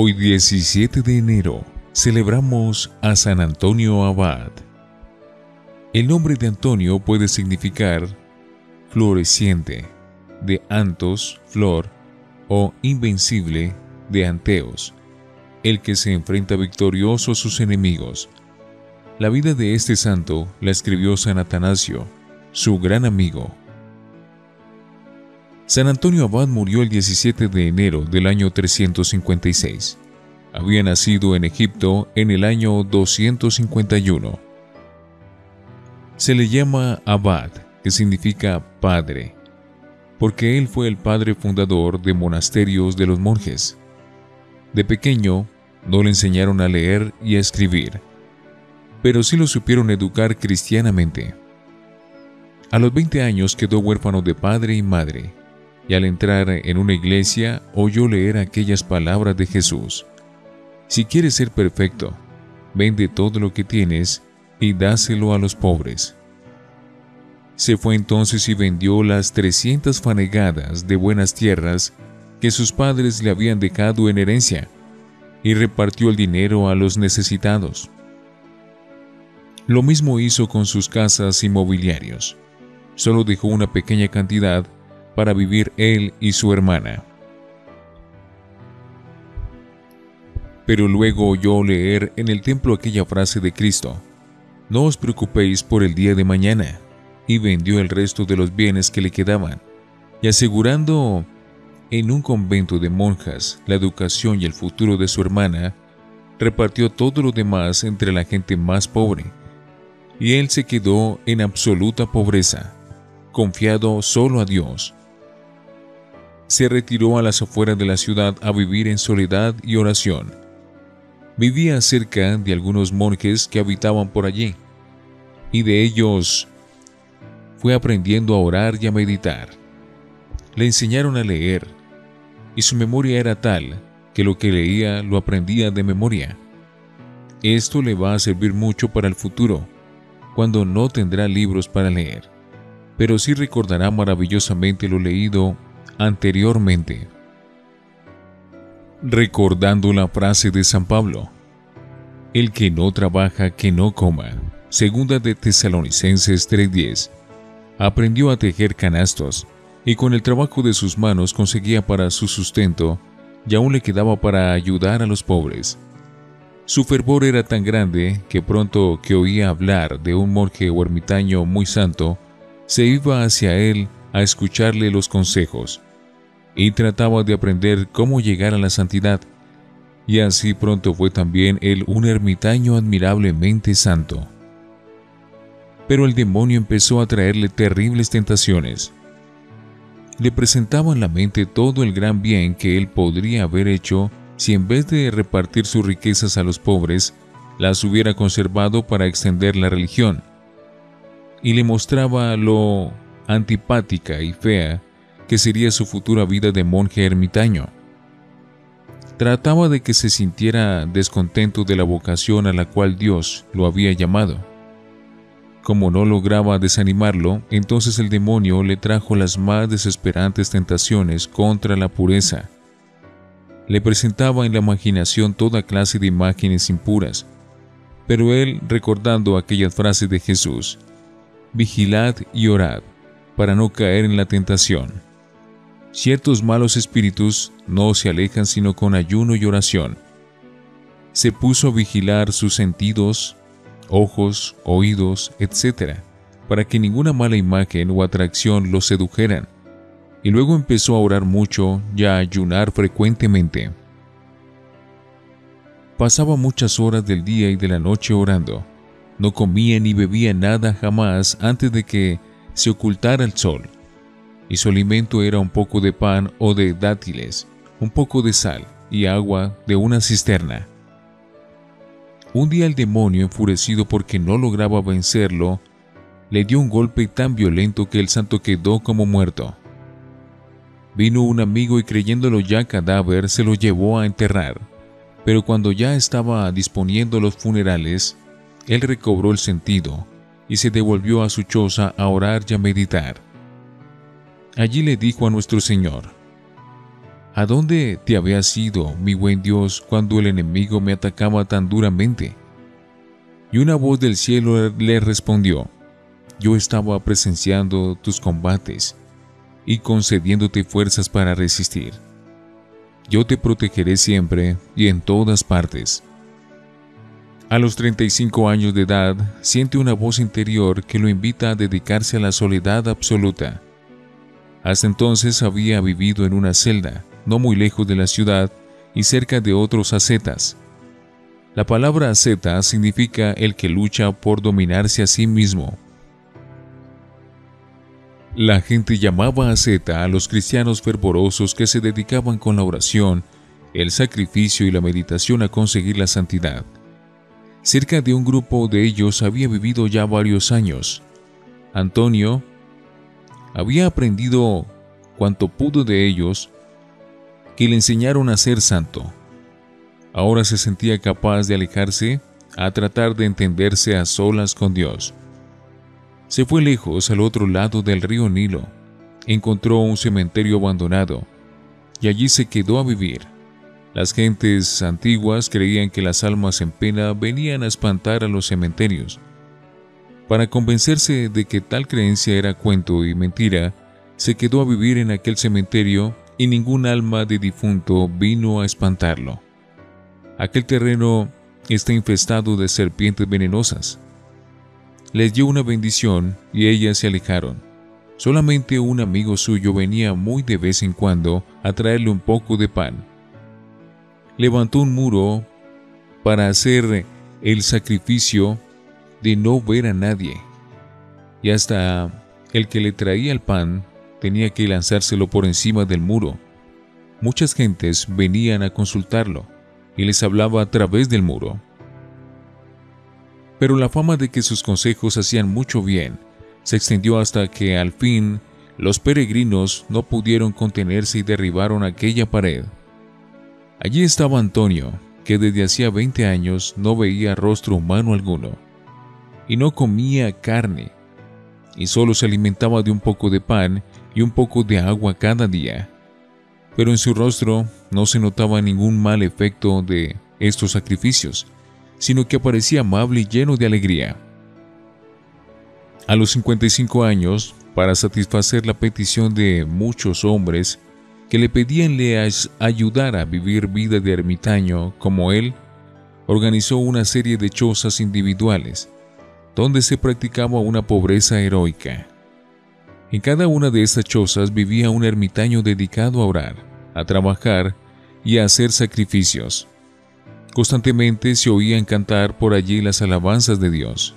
Hoy 17 de enero celebramos a San Antonio Abad. El nombre de Antonio puede significar floreciente, de antos, flor, o invencible, de anteos, el que se enfrenta victorioso a sus enemigos. La vida de este santo la escribió San Atanasio, su gran amigo. San Antonio Abad murió el 17 de enero del año 356. Había nacido en Egipto en el año 251. Se le llama Abad, que significa padre, porque él fue el padre fundador de monasterios de los monjes. De pequeño, no le enseñaron a leer y a escribir, pero sí lo supieron educar cristianamente. A los 20 años quedó huérfano de padre y madre y al entrar en una iglesia oyó leer aquellas palabras de Jesús. Si quieres ser perfecto, vende todo lo que tienes y dáselo a los pobres. Se fue entonces y vendió las trescientas fanegadas de buenas tierras que sus padres le habían dejado en herencia, y repartió el dinero a los necesitados. Lo mismo hizo con sus casas y mobiliarios. Solo dejó una pequeña cantidad para vivir él y su hermana. Pero luego oyó leer en el templo aquella frase de Cristo, No os preocupéis por el día de mañana, y vendió el resto de los bienes que le quedaban, y asegurando en un convento de monjas la educación y el futuro de su hermana, repartió todo lo demás entre la gente más pobre, y él se quedó en absoluta pobreza, confiado solo a Dios se retiró a las afueras de la ciudad a vivir en soledad y oración. Vivía cerca de algunos monjes que habitaban por allí, y de ellos fue aprendiendo a orar y a meditar. Le enseñaron a leer, y su memoria era tal que lo que leía lo aprendía de memoria. Esto le va a servir mucho para el futuro, cuando no tendrá libros para leer, pero sí recordará maravillosamente lo leído anteriormente. Recordando la frase de San Pablo, el que no trabaja, que no coma. Segunda de Tesalonicenses 3:10. Aprendió a tejer canastos y con el trabajo de sus manos conseguía para su sustento y aún le quedaba para ayudar a los pobres. Su fervor era tan grande que pronto que oía hablar de un monje o ermitaño muy santo, se iba hacia él a escucharle los consejos y trataba de aprender cómo llegar a la santidad. Y así pronto fue también él un ermitaño admirablemente santo. Pero el demonio empezó a traerle terribles tentaciones. Le presentaba en la mente todo el gran bien que él podría haber hecho si en vez de repartir sus riquezas a los pobres, las hubiera conservado para extender la religión. Y le mostraba lo antipática y fea que sería su futura vida de monje ermitaño. Trataba de que se sintiera descontento de la vocación a la cual Dios lo había llamado. Como no lograba desanimarlo, entonces el demonio le trajo las más desesperantes tentaciones contra la pureza. Le presentaba en la imaginación toda clase de imágenes impuras, pero él, recordando aquellas frases de Jesús, vigilad y orad, para no caer en la tentación Ciertos malos espíritus no se alejan sino con ayuno y oración. Se puso a vigilar sus sentidos, ojos, oídos, etc., para que ninguna mala imagen o atracción los sedujeran, y luego empezó a orar mucho y a ayunar frecuentemente. Pasaba muchas horas del día y de la noche orando. No comía ni bebía nada jamás antes de que se ocultara el sol y su alimento era un poco de pan o de dátiles, un poco de sal y agua de una cisterna. Un día el demonio, enfurecido porque no lograba vencerlo, le dio un golpe tan violento que el santo quedó como muerto. Vino un amigo y creyéndolo ya cadáver se lo llevó a enterrar, pero cuando ya estaba disponiendo los funerales, él recobró el sentido y se devolvió a su choza a orar y a meditar. Allí le dijo a nuestro Señor, ¿A dónde te habías ido, mi buen Dios, cuando el enemigo me atacaba tan duramente? Y una voz del cielo le respondió, Yo estaba presenciando tus combates y concediéndote fuerzas para resistir. Yo te protegeré siempre y en todas partes. A los 35 años de edad, siente una voz interior que lo invita a dedicarse a la soledad absoluta. Hasta entonces había vivido en una celda, no muy lejos de la ciudad y cerca de otros ascetas. La palabra asceta significa el que lucha por dominarse a sí mismo. La gente llamaba asceta a los cristianos fervorosos que se dedicaban con la oración, el sacrificio y la meditación a conseguir la santidad. Cerca de un grupo de ellos había vivido ya varios años. Antonio había aprendido cuanto pudo de ellos que le enseñaron a ser santo. Ahora se sentía capaz de alejarse a tratar de entenderse a solas con Dios. Se fue lejos al otro lado del río Nilo, encontró un cementerio abandonado y allí se quedó a vivir. Las gentes antiguas creían que las almas en pena venían a espantar a los cementerios. Para convencerse de que tal creencia era cuento y mentira, se quedó a vivir en aquel cementerio y ningún alma de difunto vino a espantarlo. Aquel terreno está infestado de serpientes venenosas. Les dio una bendición y ellas se alejaron. Solamente un amigo suyo venía muy de vez en cuando a traerle un poco de pan. Levantó un muro para hacer el sacrificio de no ver a nadie. Y hasta el que le traía el pan tenía que lanzárselo por encima del muro. Muchas gentes venían a consultarlo y les hablaba a través del muro. Pero la fama de que sus consejos hacían mucho bien se extendió hasta que al fin los peregrinos no pudieron contenerse y derribaron aquella pared. Allí estaba Antonio, que desde hacía 20 años no veía rostro humano alguno, y no comía carne, y solo se alimentaba de un poco de pan y un poco de agua cada día. Pero en su rostro no se notaba ningún mal efecto de estos sacrificios, sino que parecía amable y lleno de alegría. A los 55 años, para satisfacer la petición de muchos hombres que le pedían le ayudara a vivir vida de ermitaño como él, organizó una serie de chozas individuales, donde se practicaba una pobreza heroica. En cada una de estas chozas vivía un ermitaño dedicado a orar, a trabajar y a hacer sacrificios. Constantemente se oían cantar por allí las alabanzas de Dios.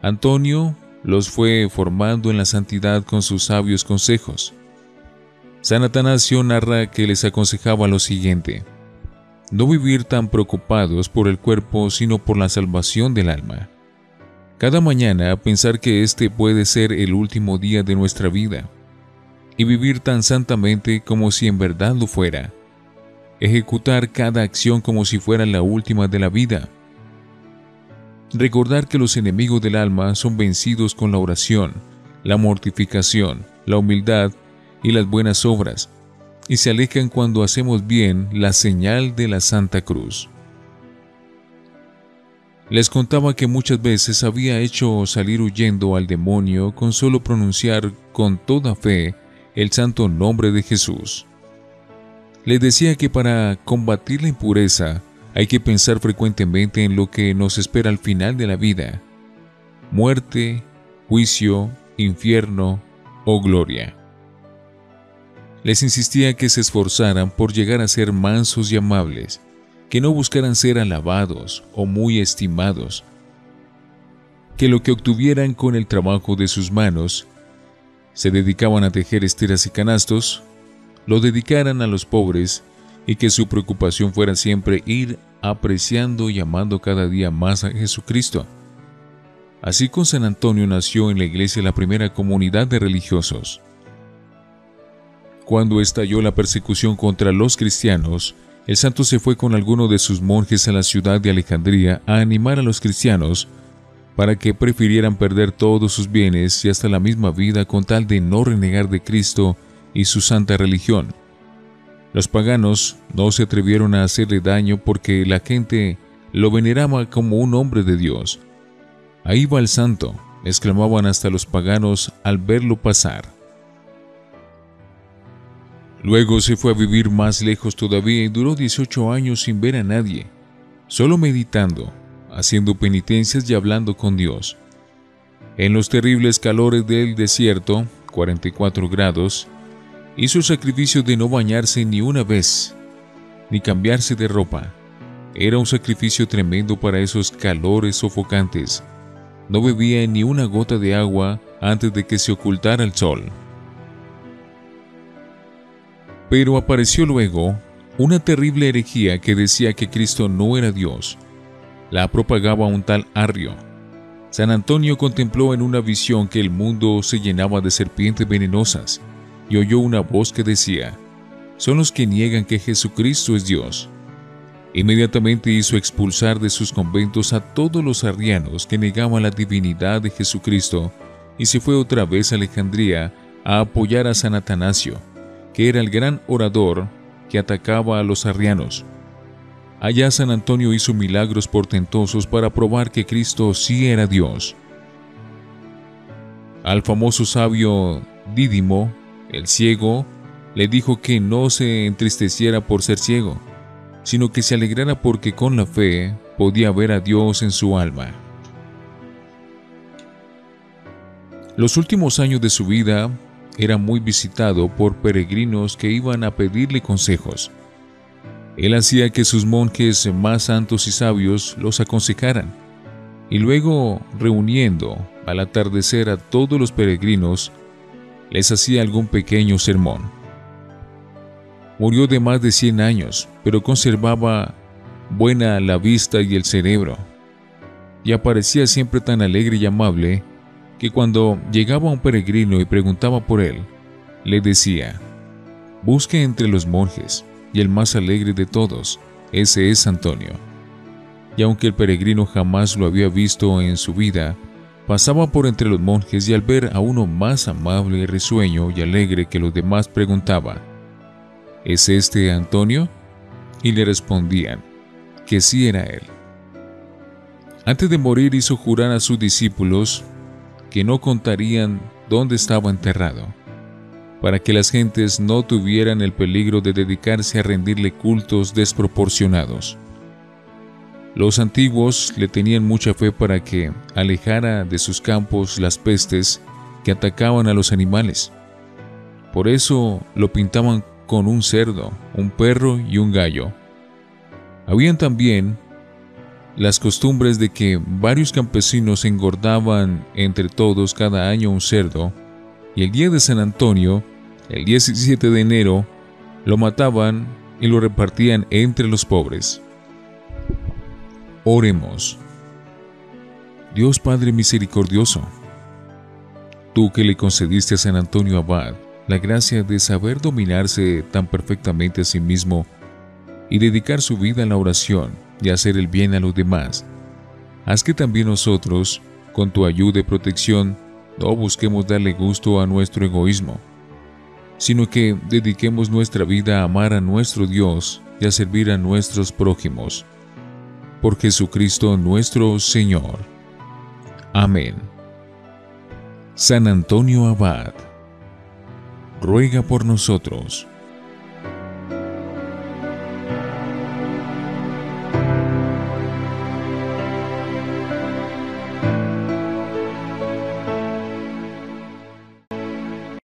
Antonio los fue formando en la santidad con sus sabios consejos. San Atanasio narra que les aconsejaba lo siguiente, no vivir tan preocupados por el cuerpo sino por la salvación del alma. Cada mañana pensar que este puede ser el último día de nuestra vida y vivir tan santamente como si en verdad lo fuera. Ejecutar cada acción como si fuera la última de la vida. Recordar que los enemigos del alma son vencidos con la oración, la mortificación, la humildad y las buenas obras, y se alejan cuando hacemos bien la señal de la Santa Cruz. Les contaba que muchas veces había hecho salir huyendo al demonio con solo pronunciar con toda fe el santo nombre de Jesús. Les decía que para combatir la impureza hay que pensar frecuentemente en lo que nos espera al final de la vida. Muerte, juicio, infierno o gloria. Les insistía que se esforzaran por llegar a ser mansos y amables, que no buscaran ser alabados o muy estimados, que lo que obtuvieran con el trabajo de sus manos, se dedicaban a tejer esteras y canastos, lo dedicaran a los pobres y que su preocupación fuera siempre ir apreciando y amando cada día más a Jesucristo. Así con San Antonio nació en la iglesia la primera comunidad de religiosos. Cuando estalló la persecución contra los cristianos, el santo se fue con alguno de sus monjes a la ciudad de Alejandría a animar a los cristianos para que prefirieran perder todos sus bienes y hasta la misma vida con tal de no renegar de Cristo y su santa religión. Los paganos no se atrevieron a hacerle daño porque la gente lo veneraba como un hombre de Dios. Ahí va el santo, exclamaban hasta los paganos al verlo pasar. Luego se fue a vivir más lejos todavía y duró 18 años sin ver a nadie, solo meditando, haciendo penitencias y hablando con Dios. En los terribles calores del desierto, 44 grados, hizo el sacrificio de no bañarse ni una vez, ni cambiarse de ropa. Era un sacrificio tremendo para esos calores sofocantes. No bebía ni una gota de agua antes de que se ocultara el sol. Pero apareció luego una terrible herejía que decía que Cristo no era Dios. La propagaba un tal Arrio. San Antonio contempló en una visión que el mundo se llenaba de serpientes venenosas y oyó una voz que decía, son los que niegan que Jesucristo es Dios. Inmediatamente hizo expulsar de sus conventos a todos los arrianos que negaban la divinidad de Jesucristo y se fue otra vez a Alejandría a apoyar a San Atanasio que era el gran orador que atacaba a los arrianos. Allá San Antonio hizo milagros portentosos para probar que Cristo sí era Dios. Al famoso sabio Dídimo, el ciego, le dijo que no se entristeciera por ser ciego, sino que se alegrara porque con la fe podía ver a Dios en su alma. Los últimos años de su vida era muy visitado por peregrinos que iban a pedirle consejos. Él hacía que sus monjes más santos y sabios los aconsejaran, y luego, reuniendo al atardecer a todos los peregrinos, les hacía algún pequeño sermón. Murió de más de 100 años, pero conservaba buena la vista y el cerebro, y aparecía siempre tan alegre y amable que cuando llegaba un peregrino y preguntaba por él, le decía, busque entre los monjes, y el más alegre de todos, ese es Antonio. Y aunque el peregrino jamás lo había visto en su vida, pasaba por entre los monjes y al ver a uno más amable risueño y alegre que los demás preguntaba, ¿Es este Antonio? Y le respondían que sí era él. Antes de morir hizo jurar a sus discípulos que no contarían dónde estaba enterrado, para que las gentes no tuvieran el peligro de dedicarse a rendirle cultos desproporcionados. Los antiguos le tenían mucha fe para que alejara de sus campos las pestes que atacaban a los animales. Por eso lo pintaban con un cerdo, un perro y un gallo. Habían también las costumbres de que varios campesinos engordaban entre todos cada año un cerdo, y el día de San Antonio, el 17 de enero, lo mataban y lo repartían entre los pobres. Oremos. Dios Padre misericordioso, tú que le concediste a San Antonio Abad la gracia de saber dominarse tan perfectamente a sí mismo y dedicar su vida a la oración, y hacer el bien a los demás. Haz que también nosotros, con tu ayuda y protección, no busquemos darle gusto a nuestro egoísmo, sino que dediquemos nuestra vida a amar a nuestro Dios y a servir a nuestros prójimos. Por Jesucristo nuestro Señor. Amén. San Antonio Abad, ruega por nosotros.